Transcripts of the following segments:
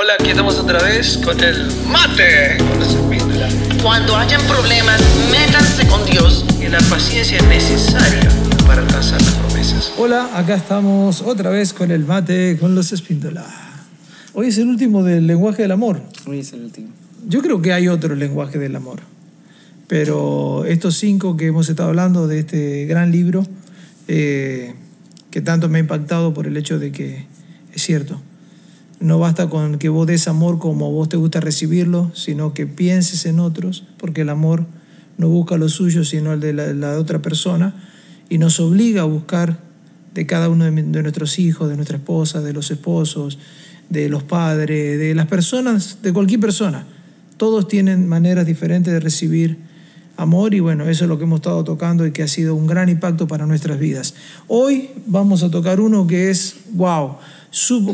Hola, aquí estamos otra vez con el mate con las espíndolas. Cuando hayan problemas, métanse con Dios. Y la paciencia es necesaria para alcanzar las promesas. Hola, acá estamos otra vez con el mate con los espíndolas. Hoy es el último del lenguaje del amor. Hoy es el último. Yo creo que hay otro lenguaje del amor. Pero estos cinco que hemos estado hablando de este gran libro, eh, que tanto me ha impactado por el hecho de que es cierto, no basta con que vos des amor como vos te gusta recibirlo, sino que pienses en otros, porque el amor no busca lo suyo, sino el de la, otra persona, y nos obliga a buscar de cada uno de nuestros hijos, de nuestra esposa, de los esposos, de los padres, de las personas, de cualquier persona. Todos tienen maneras diferentes de recibir amor y bueno, eso es lo que hemos estado tocando y que ha sido un gran impacto para nuestras vidas. Hoy vamos a tocar uno que es, wow,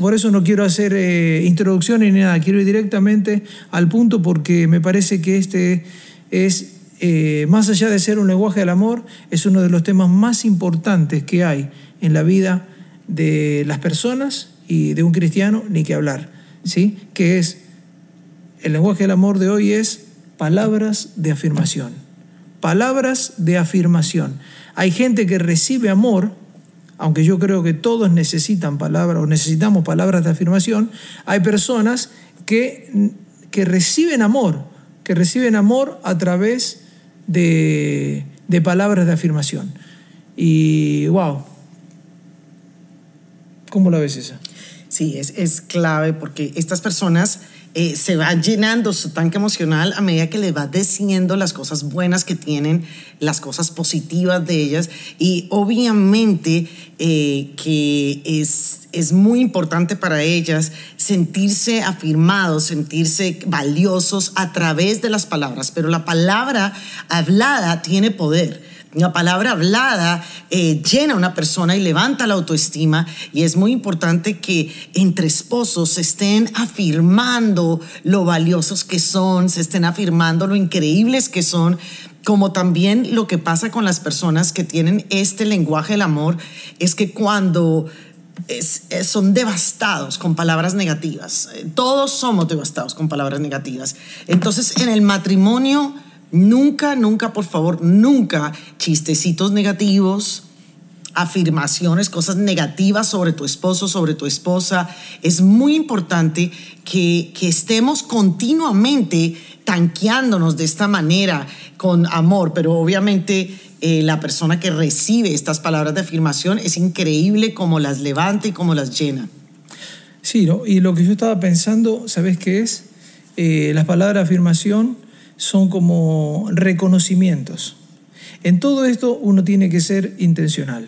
por eso no quiero hacer eh, introducciones ni nada, quiero ir directamente al punto porque me parece que este es, eh, más allá de ser un lenguaje del amor, es uno de los temas más importantes que hay en la vida de las personas y de un cristiano, ni que hablar, ¿sí? Que es, el lenguaje del amor de hoy es palabras de afirmación palabras de afirmación. Hay gente que recibe amor, aunque yo creo que todos necesitan palabras o necesitamos palabras de afirmación, hay personas que, que reciben amor, que reciben amor a través de, de palabras de afirmación. Y wow, ¿cómo la ves esa? Sí, es, es clave porque estas personas eh, se van llenando su tanque emocional a medida que les va diciendo las cosas buenas que tienen, las cosas positivas de ellas. Y obviamente eh, que es, es muy importante para ellas sentirse afirmados, sentirse valiosos a través de las palabras. Pero la palabra hablada tiene poder. La palabra hablada eh, llena a una persona y levanta la autoestima y es muy importante que entre esposos se estén afirmando lo valiosos que son, se estén afirmando lo increíbles que son, como también lo que pasa con las personas que tienen este lenguaje del amor es que cuando son devastados con palabras negativas, eh, todos somos devastados con palabras negativas, entonces en el matrimonio Nunca, nunca, por favor, nunca chistecitos negativos, afirmaciones, cosas negativas sobre tu esposo, sobre tu esposa. Es muy importante que, estemos continuamente tanqueándonos de esta manera con amor, pero obviamente eh, la persona que recibe estas palabras de afirmación es increíble cómo las levanta y cómo las llena. Sí, y lo que yo estaba pensando, ¿sabes qué es? Eh, las palabras de afirmación son como reconocimientos. En todo esto uno tiene que ser intencional,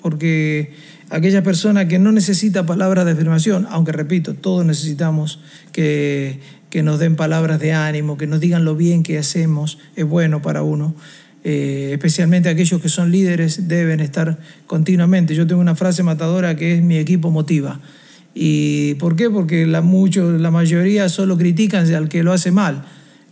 porque aquella persona que no necesita palabras de afirmación, aunque repito, todos necesitamos que, que nos den palabras de ánimo, que nos digan lo bien que hacemos, es bueno para uno. Eh, especialmente aquellos que son líderes deben estar continuamente. Yo tengo una frase matadora que es mi equipo motiva. ¿Y por qué? Porque la, mucho, la mayoría solo critican al que lo hace mal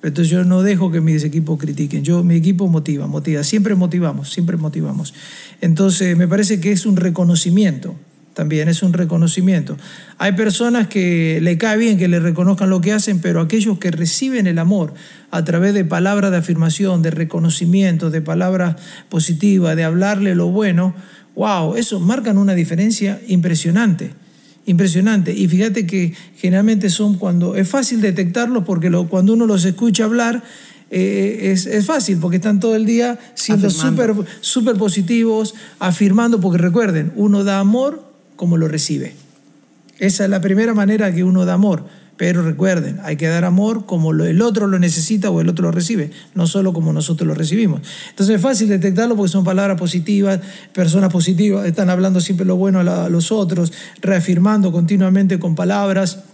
entonces yo no dejo que mis equipos critiquen. Yo, mi equipo motiva, motiva. Siempre motivamos, siempre motivamos. Entonces me parece que es un reconocimiento. También es un reconocimiento. Hay personas que le cae bien que le reconozcan lo que hacen, pero aquellos que reciben el amor a través de palabras de afirmación, de reconocimiento, de palabras positivas, de hablarle lo bueno, wow, eso marcan una diferencia impresionante impresionante. Y fíjate que generalmente son cuando es fácil detectarlos porque lo, cuando uno los escucha hablar eh, es, es, fácil porque están todo el día siendo súper super positivos, afirmando, porque recuerden, uno da amor como lo recibe. Esa es la primera manera que uno da amor. Pero recuerden, hay que dar amor como el otro lo necesita o el otro lo recibe, no solo como nosotros lo recibimos. Entonces es fácil detectarlo porque son palabras positivas, personas positivas, están hablando siempre lo bueno a, los otros, reafirmando continuamente con palabras.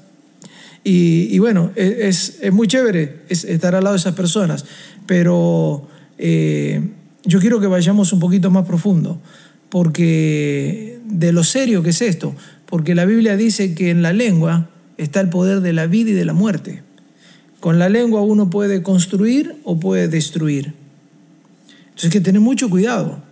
Y, bueno, e, es, es, muy chévere estar al lado de esas personas, pero eh, yo quiero que vayamos un poquito más profundo, porque de lo serio que es esto, porque la Biblia dice que en la lengua está el poder de la vida y de la muerte. Con la lengua uno puede construir o puede destruir. Entonces hay que tener mucho cuidado.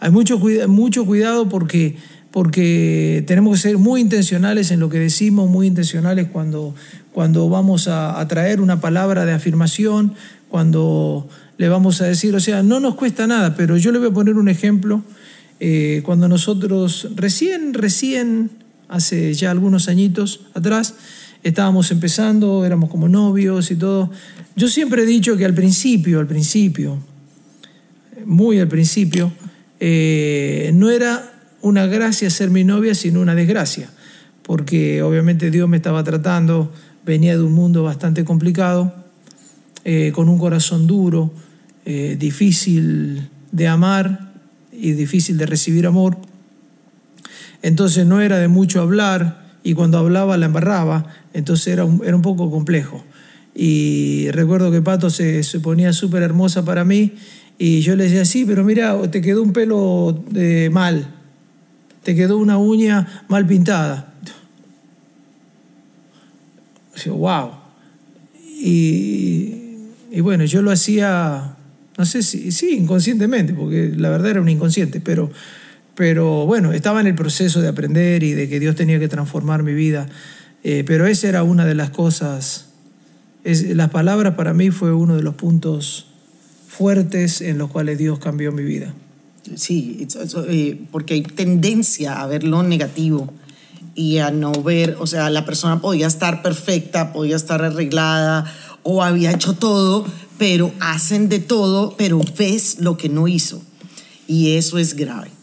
Hay mucho, mucho cuidado porque, porque tenemos que ser muy intencionales en lo que decimos, muy intencionales cuando, cuando vamos a, traer una palabra de afirmación, cuando le vamos a decir, o sea, no nos cuesta nada, pero yo le voy a poner un ejemplo. Eh, cuando nosotros recién, recién, hace ya algunos añitos atrás, estábamos empezando, éramos como novios y todo. Yo siempre he dicho que al principio, al principio, muy al principio, eh, no era una gracia ser mi novia, sino una desgracia, porque obviamente Dios me estaba tratando, venía de un mundo bastante complicado, eh, con un corazón duro, eh, difícil de amar y difícil de recibir amor. Entonces no era de mucho hablar y cuando hablaba la embarraba, entonces era un, era un poco complejo. Y recuerdo que Pato se, se ponía súper hermosa para mí y yo le decía, sí, pero mira, te quedó un pelo eh, mal, te quedó una uña mal pintada. wow. Y, y bueno, yo lo hacía, no sé si, sí, inconscientemente, porque la verdad era un inconsciente, pero, pero bueno, estaba en el proceso de aprender y de que Dios tenía que transformar mi vida. Eh, pero esa era una de las cosas, es, las palabras para mí fue uno de los puntos fuertes en los cuales Dios cambió mi vida. Sí, eh, porque hay tendencia a ver lo negativo y a no ver, o sea, la persona podía estar perfecta, podía estar arreglada o había hecho todo, pero hacen de todo, pero ves lo que no hizo. Y eso es grave.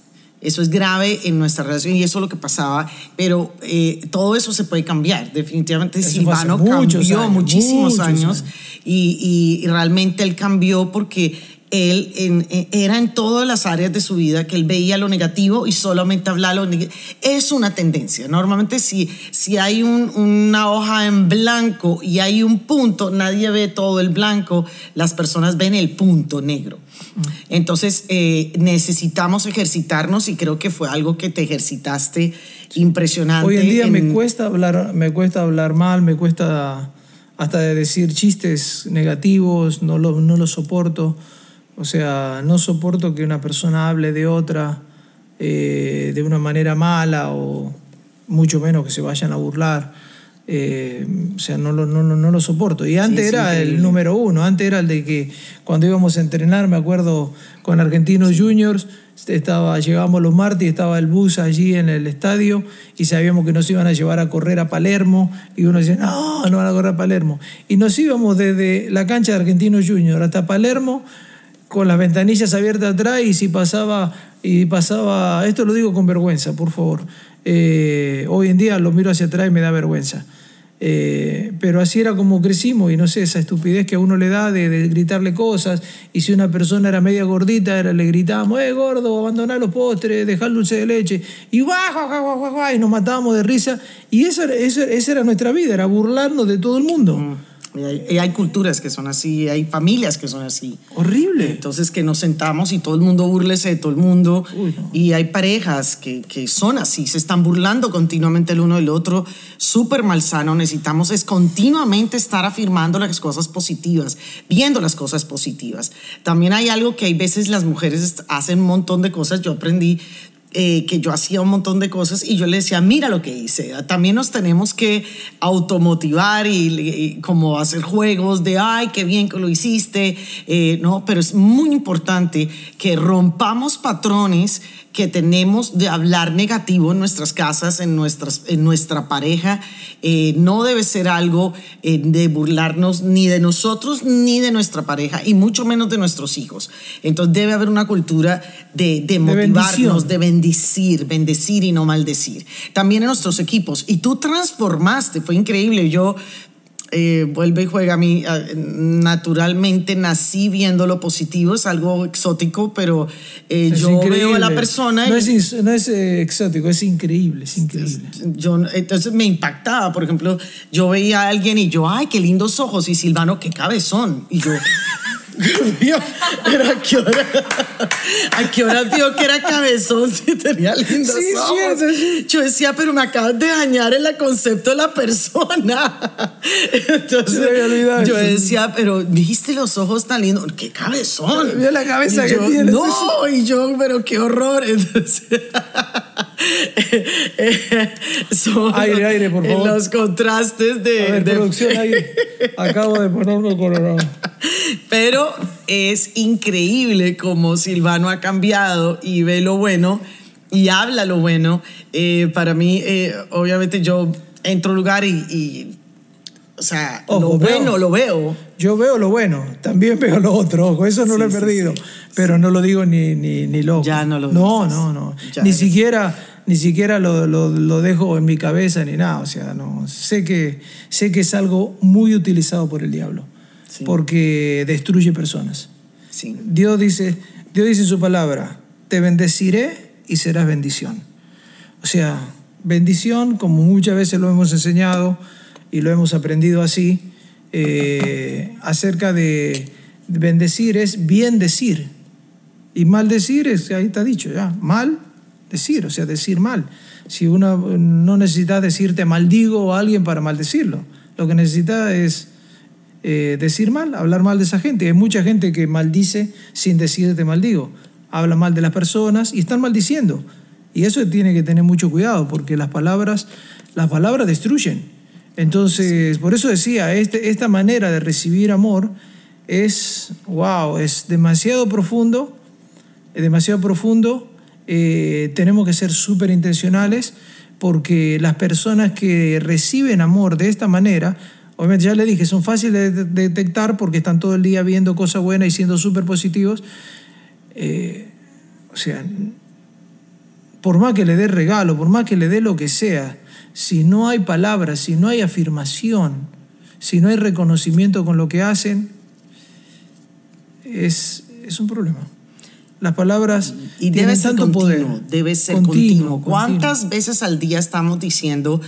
Eso es grave en nuestra relación y eso es lo que pasaba, pero eh, todo eso se puede cambiar. Definitivamente Silvano cambió muchísimos años, Y, y, realmente él cambió porque él en, era en todas las áreas de su vida que él veía lo negativo y solamente hablaba lo negativo. Es una tendencia. Normalmente si, si hay una hoja en blanco y hay un punto, nadie ve todo el blanco, las personas ven el punto negro. Mm. Entonces eh, necesitamos ejercitarnos y creo que fue algo que te ejercitaste impresionante. Hoy en día me, cuesta hablar, me cuesta hablar mal, me cuesta hasta decir chistes negativos, no lo, no lo soporto. O sea, no soporto que una persona hable de otra eh, de una manera mala o mucho menos que se vayan a burlar. Eh, o sea, no lo, no, no, lo soporto. Y antes era el número uno, antes era el de que cuando íbamos a entrenar, me acuerdo con Argentinos Juniors, estaba, llegábamos los martes y estaba el bus allí en el estadio y sabíamos que nos iban a llevar a correr a Palermo y uno decía, no, no van a correr a Palermo. Y nos íbamos desde la cancha de Argentinos Juniors hasta Palermo con las ventanillas abiertas atrás y si pasaba, y pasaba, esto lo digo con vergüenza, por favor, eh, hoy en día lo miro hacia atrás y me da vergüenza. Eh, pero así era como crecimos y no sé, esa estupidez que a uno le da de, gritarle cosas y si una persona era media gordita era, le gritábamos, eh gordo, abandonar los postres, dejar dulce de leche y guau, y nos matábamos de risa y esa, esa, era nuestra vida, era burlarnos de todo el mundo. Mm. Y hay, culturas que son así, hay familias que son así. Horrible. Entonces que nos sentamos y todo el mundo burlese de todo el mundo. Y hay parejas que, que, son así, se están burlando continuamente el uno del otro. Súper malsano. Necesitamos es continuamente estar afirmando las cosas positivas, viendo las cosas positivas. También hay algo que hay veces las mujeres hacen un montón de cosas. Yo aprendí eh, que yo hacía un montón de cosas y yo le decía, mira lo que hice. También nos tenemos que automotivar y, como hacer juegos de, ay, qué bien que lo hiciste, eh, ¿no? Pero es muy importante que rompamos patrones que tenemos de hablar negativo en nuestras casas, en, nuestras, en nuestra pareja, eh, no debe ser algo eh, de burlarnos ni de nosotros ni de nuestra pareja y mucho menos de nuestros hijos. Entonces debe haber una cultura de, de motivarnos, de bendecir, bendecir y no maldecir. También en nuestros equipos. Y tú transformaste, fue increíble. Yo eh, vuelve y juega a mí. Naturalmente nací viendo lo positivo, es algo exótico, pero eh, yo veo a la persona. No es, no es eh, exótico, es increíble, es increíble. Yo, entonces me impactaba, por ejemplo, yo veía a alguien y yo, ay, qué lindos ojos, y Silvano, qué cabezón. Y yo, pero a qué hora, a qué hora vio que era cabezón si tenía lindos sí, ojos. Sí, Yo decía, pero me acabas de dañar el concepto de la persona. Entonces, yo decía, pero viste los ojos tan lindos, qué cabezón. Vio la cabeza que tiene. No, y yo, pero qué horror. Entonces, son Aire, aire, por favor. los contrastes de, A ver, de- producción, ahí. Acabo de ponerme colorado. Pero es increíble como Silvano ha cambiado y ve lo bueno y habla lo bueno. Eh, para mí, eh, obviamente, yo entro a un lugar y, y, o sea, Ojo, lo veo. bueno lo veo. Yo veo lo bueno, también veo lo otro, ojo, eso no Sí, lo he sí, perdido, sí, pero no lo digo ni, ni, ni loco. Ya no lo No, dices. no, no. Ya ni eres- siquiera, ni siquiera lo, lo- lo dejo en mi cabeza ni nada, o sea, no. Sé que, sé que es algo muy utilizado por el diablo, Sí. porque destruye personas. Sí. Dios dice, Dios dice en su palabra, te bendeciré y serás bendición. O sea, bendición, como muchas veces lo hemos enseñado y lo hemos aprendido así, eh, acerca de bendecir es bien decir. Y mal decir es, ahí está dicho ya, mal decir, o sea, decir mal. Si uno no necesita decirte maldigo a alguien para maldecirlo, lo que necesita es eh, decir mal, hablar mal de esa gente. Hay mucha gente que maldice sin decirte maldigo. Habla mal de las personas y están maldiciendo. Y eso tiene que tener mucho cuidado porque las palabras, las palabras destruyen. Entonces, por eso decía, este, esta manera de recibir amor es, wow, es demasiado profundo, es demasiado profundo. Eh, tenemos que ser súper intencionales porque las personas que reciben amor de esta manera, obviamente ya le dije, son fáciles de de- detectar porque están todo el día viendo cosas buenas y siendo súper positivos. Eh, o sea, por más que le dé regalo, por más que le dé lo que sea, si no hay palabras, si no hay afirmación, si no hay reconocimiento con lo que hacen, es, es un problema. Las palabras Y tienen debe ser tanto continuo, poder. debe ser Continuo, continuo. ¿Cuántas continuo. veces al día estamos diciendo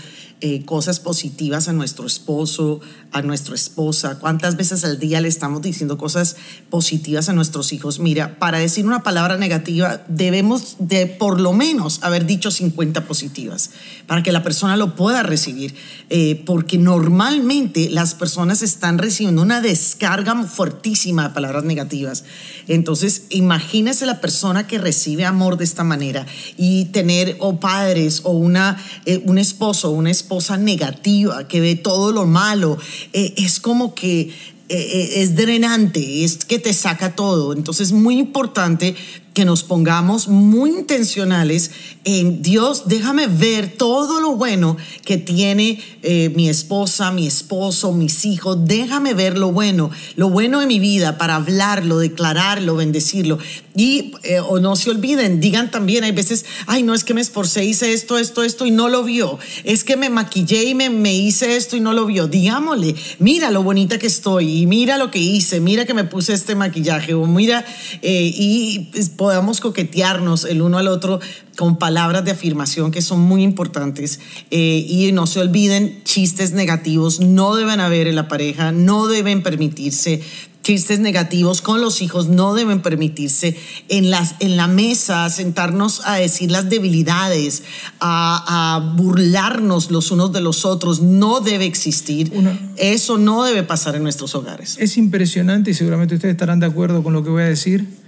eh, cosas positivas a nuestro esposo, a nuestra esposa? ¿Cuántas veces al día le estamos diciendo cosas positivas a nuestros hijos? Mira, para decir una palabra negativa debemos de por lo menos haber dicho 50 positivas para que la persona lo pueda recibir, Eh, porque normalmente las personas están recibiendo una descarga fuertísima de palabras negativas. Entonces, imagínese la persona que recibe amor de esta manera y tener o padres o una, eh, un esposo o una esposa negativa que ve todo lo malo, eh, es como que eh, eh, es drenante, es que te saca todo. Entonces, es muy importante que nos pongamos muy intencionales en Dios, déjame ver todo lo bueno que tiene eh, mi esposa, mi esposo, mis hijos, déjame ver lo bueno, lo bueno de mi vida para hablarlo, declararlo, bendecirlo. Y eh, o no se olviden, digan también, hay veces, ay, no es que me esforcé, hice esto, esto, esto y no lo vio. Es que me maquillé y me, me hice esto y no lo vio. Digámosle, mira lo bonita que estoy y mira lo que hice, mira que me puse este maquillaje o mira, eh, y pues, podamos coquetearnos el uno al otro con palabras de afirmación que son muy importantes. Eh, y no se olviden, chistes negativos no deben haber en la pareja, no deben permitirse. Chistes negativos con los hijos no deben permitirse. En, las, en la mesa, sentarnos a decir las debilidades, a, a burlarnos los unos de los otros, no debe existir. Una- Eso no debe pasar en nuestros hogares. Es impresionante y seguramente ustedes estarán de acuerdo con lo que voy a decir.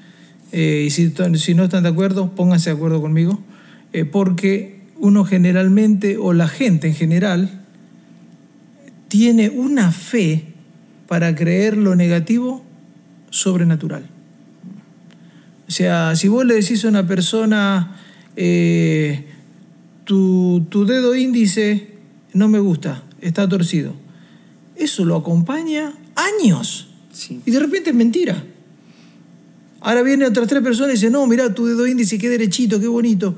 Eh, y si, no están de acuerdo, pónganse de acuerdo conmigo. eh, porque uno generalmente, o la gente en general, tiene una fe para creer lo negativo sobrenatural. O sea, si vos le decís a una persona, eh, tu, tu dedo índice no me gusta, está torcido, eso lo acompaña años. Sí. Y de repente es mentira. Ahora vienen otras tres personas y dicen, no, mira tu dedo índice, qué derechito, qué bonito.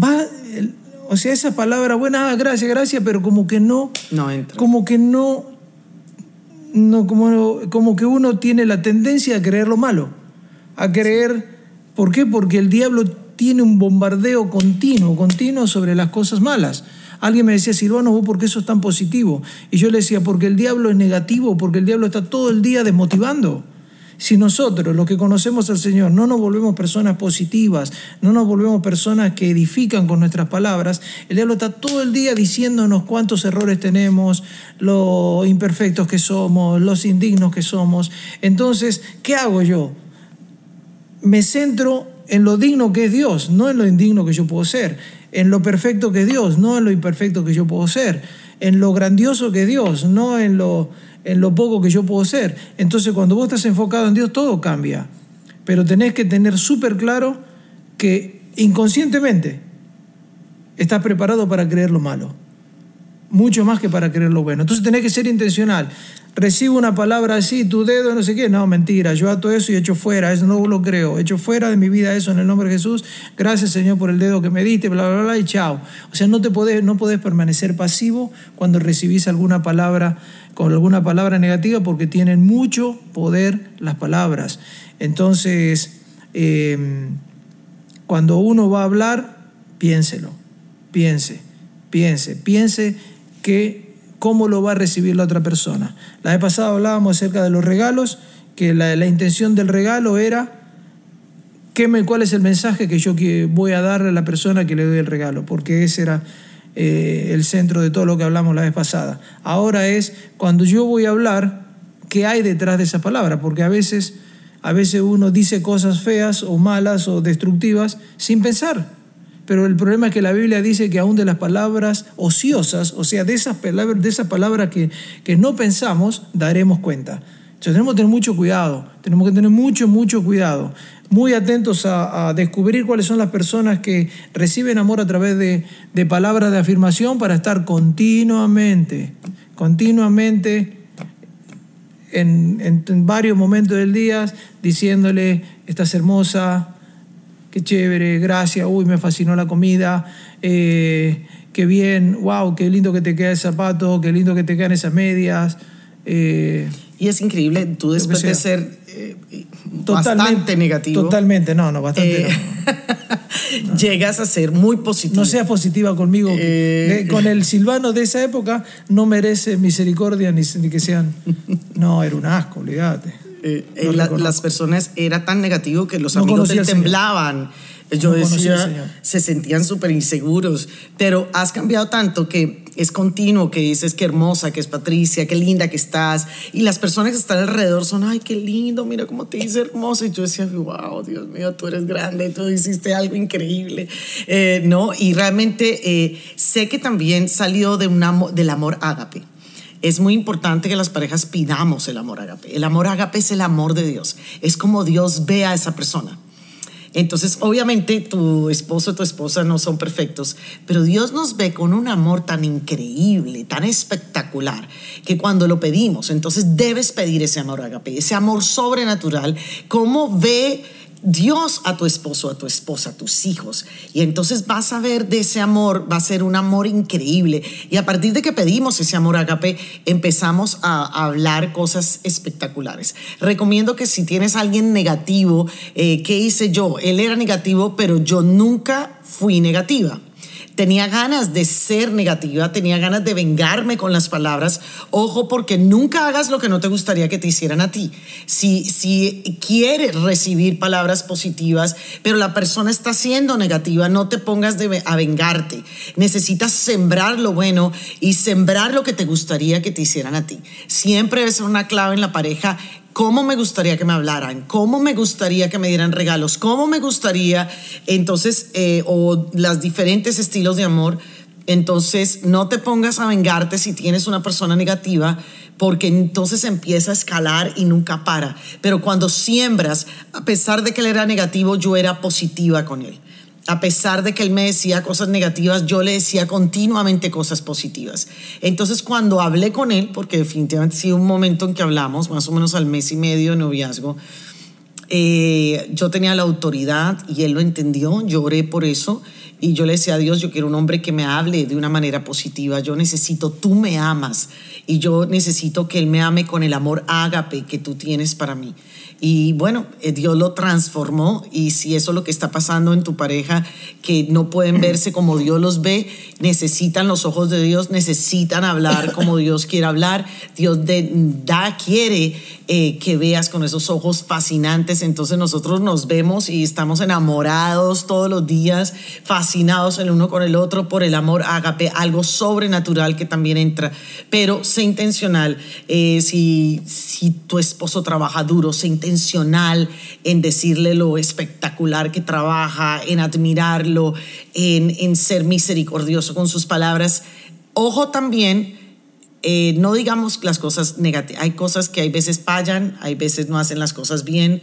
Va, o sea, esa palabra, buena, ah, gracias, gracias, pero como que no, No entra. como que no, no como, como que uno tiene la tendencia a creer lo malo, a creer, ¿por qué? Porque el diablo tiene un bombardeo continuo, continuo sobre las cosas malas. Alguien me decía, Silvano, ¿vos por qué sos tan positivo? Y yo le decía, porque el diablo es negativo, porque el diablo está todo el día desmotivando. Si nosotros, los que conocemos al Señor, no nos volvemos personas positivas, no nos volvemos personas que edifican con nuestras palabras, el diablo está todo el día diciéndonos cuántos errores tenemos, lo imperfectos que somos, los indignos que somos. Entonces, ¿qué hago yo? Me centro en lo digno que es Dios, no en lo indigno que yo puedo ser, en lo perfecto que es Dios, no en lo imperfecto que yo puedo ser, en lo grandioso que es Dios, no en lo, en lo poco que yo puedo ser. Entonces cuando vos estás enfocado en Dios, todo cambia. Pero tenés que tener súper claro que inconscientemente estás preparado para creer lo malo, mucho más que para creer lo bueno. Entonces tenés que ser intencional. Recibo una palabra así, tu dedo, no sé qué. No, mentira, yo ato eso y echo fuera, eso no lo creo. Echo fuera de mi vida eso en el nombre de Jesús. Gracias Señor por el dedo que me diste, bla, bla, bla, y chao. O sea, no te podés, no podés permanecer pasivo cuando recibís alguna palabra con alguna palabra negativa porque tienen mucho poder las palabras. Entonces, em, cuando uno va a hablar, piénselo, piense, piense, piense que cómo lo va a recibir la otra persona. La vez pasada hablábamos acerca de los regalos, que la, intención del regalo era ¿qué me, cuál es el mensaje que yo voy a darle a la persona que le doy el regalo, porque ese era eh, el centro de todo lo que hablamos la vez pasada. Ahora es cuando yo voy a hablar, ¿qué hay detrás de esa palabra? Porque a veces, a veces uno dice cosas feas o malas o destructivas sin pensar. Pero el problema es que la Biblia dice que aún de las palabras ociosas, o sea, de esas palabras, de esas palabras que, que no pensamos, daremos cuenta. Entonces tenemos que tener mucho cuidado, tenemos que tener mucho, mucho cuidado, muy atentos a, descubrir cuáles son las personas que reciben amor a través de, de palabras de afirmación para estar continuamente, continuamente en, en- en varios momentos del día diciéndole, estás hermosa, qué chévere, gracias, uy, me fascinó la comida, eh, qué bien, wow, qué lindo que te queda ese zapato, qué lindo que te quedan esas medias. eh, Y es increíble, tú después de ser eh, totalmente bastante negativo, Totalmente, no, no, bastante eh, no. llegas a ser muy positivo. No seas positiva conmigo. Eh, Con el Silvano de esa época no merece misericordia ni, ni que sean. No, era un asco, olvídate. Eh, eh, Lo la- las personas era tan negativo que los No amigos Señor. temblaban. Yo No decía, se sentían súper inseguros, pero has cambiado tanto que es continuo, que dices que hermosa, que es Patricia, qué linda que estás, y las personas que están alrededor son, ay, qué lindo, mira cómo te dice hermosa, y yo decía, wow, Dios mío, tú eres grande, tú hiciste algo increíble, Eh, ¿no? Y realmente eh, sé que también salió de un amo- del amor ágape. Es muy importante que las parejas pidamos el amor ágape. El amor ágape es el amor de Dios. Es como Dios ve a esa persona. Entonces, obviamente, tu esposo o tu esposa no son perfectos, pero Dios nos ve con un amor tan increíble, tan espectacular, que cuando lo pedimos, entonces debes pedir ese amor ágape, ese amor sobrenatural, cómo ve Dios a tu esposo, a tu esposa, a tus hijos. Y entonces vas a ver de ese amor, va a ser un amor increíble. Y a partir de que pedimos ese amor agape, empezamos a, hablar cosas espectaculares. Recomiendo que si tienes a alguien negativo, eh, ¿qué hice yo? Él era negativo, pero yo nunca fui negativa. Tenía ganas de ser negativa, tenía ganas de vengarme con las palabras. Ojo, porque nunca hagas lo que no te gustaría que te hicieran a ti. Si, si quieres recibir palabras positivas, pero la persona está siendo negativa, no te pongas de- a vengarte. Necesitas sembrar lo bueno y sembrar lo que te gustaría que te hicieran a ti. Siempre ser una clave en la pareja cómo me gustaría que me hablaran, cómo me gustaría que me dieran regalos, cómo me gustaría, entonces, eh, o las diferentes estilos de amor. Entonces, no te pongas a vengarte si tienes una persona negativa, porque entonces empieza a escalar y nunca para. Pero cuando siembras, a pesar de que él era negativo, yo era positiva con él. A pesar de que él me decía cosas negativas, yo le decía continuamente cosas positivas. Entonces, cuando hablé con él, porque definitivamente ha sido un momento en que hablamos, más o menos al mes y medio de noviazgo, eh, yo tenía la autoridad y él lo entendió, yo oré por eso y yo le decía a Dios, yo quiero un hombre que me hable de una manera positiva, yo necesito, tú me amas y yo necesito que él me ame con el amor ágape que tú tienes para mí. Y bueno, eh, Dios lo transformó y si eso es lo que está pasando en tu pareja, que no pueden verse como Dios los ve, necesitan los ojos de Dios, necesitan hablar como Dios quiere hablar. Dios de- da, quiere eh, que veas con esos ojos fascinantes. Entonces nosotros nos vemos y estamos enamorados todos los días, fascinados el uno con el otro por el amor ágape, algo sobrenatural que también entra. Pero sé intencional. Eh, si, si tu esposo trabaja duro, sé intencional intencional en decirle lo espectacular que trabaja, en admirarlo, en, en ser misericordioso con sus palabras. Ojo también, eh, no digamos las cosas negativas. Hay cosas que hay veces fallan, hay veces no hacen las cosas bien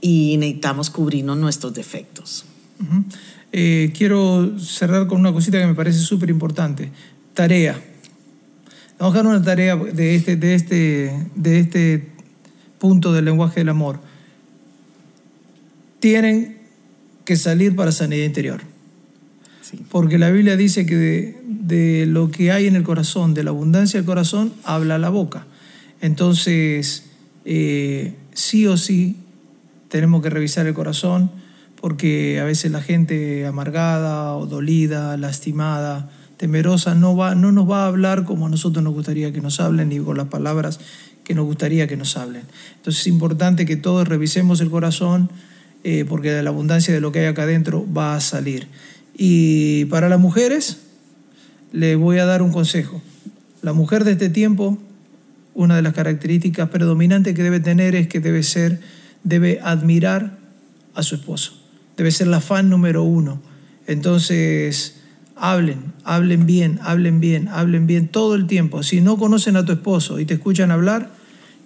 y necesitamos cubrirnos nuestros defectos. Eh, quiero cerrar con una cosita que me parece súper importante. Tarea. Vamos a dar una tarea de este, de, este, de este punto del lenguaje del amor. Tienen que salir para sanidad interior. Porque la Biblia dice que de, lo que hay en el corazón, de la abundancia del corazón, habla la boca. Entonces, eh, sí o sí, tenemos que revisar el corazón, porque a veces la gente amargada o dolida, lastimada, temerosa, no, va, no nos va a hablar como a nosotros nos gustaría que nos hablen, ni con las palabras que nos gustaría que nos hablen. Entonces es importante que todos revisemos el corazón, eh, porque de la abundancia de lo que hay acá adentro va a salir. Y para las mujeres, le voy a dar un consejo. La mujer de este tiempo, una de las características predominantes que debe tener es que debe ser, debe admirar a su esposo. Debe ser la fan número uno. Entonces, hablen, hablen bien, hablen bien, hablen bien todo el tiempo. Si no conocen a tu esposo y te escuchan hablar,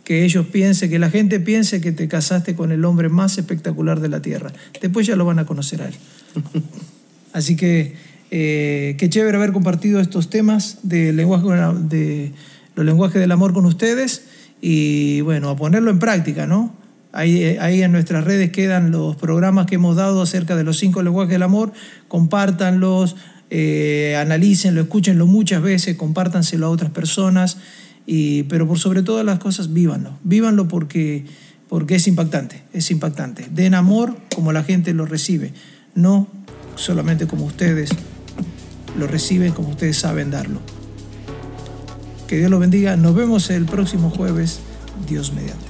que ellos piensen, que la gente piense que te casaste con el hombre más espectacular de la tierra. Después ya lo van a conocer a él. Así que eh, qué chévere haber compartido estos temas de lenguaje, de los lenguajes del amor con ustedes y bueno, a ponerlo en práctica, ¿no? Ahí, ahí en nuestras redes quedan los programas que hemos dado acerca de los cinco lenguajes del amor, compártanlos, eh, analícenlo, escúchenlo muchas veces, compártanselo a otras personas, y, pero por sobre todas las cosas, vívanlo, vívanlo porque, porque es impactante, es impactante. Den amor como la gente lo recibe, no solamente como ustedes lo reciben, como ustedes saben darlo. Que Dios lo bendiga. Nos vemos el próximo jueves, Dios mediante.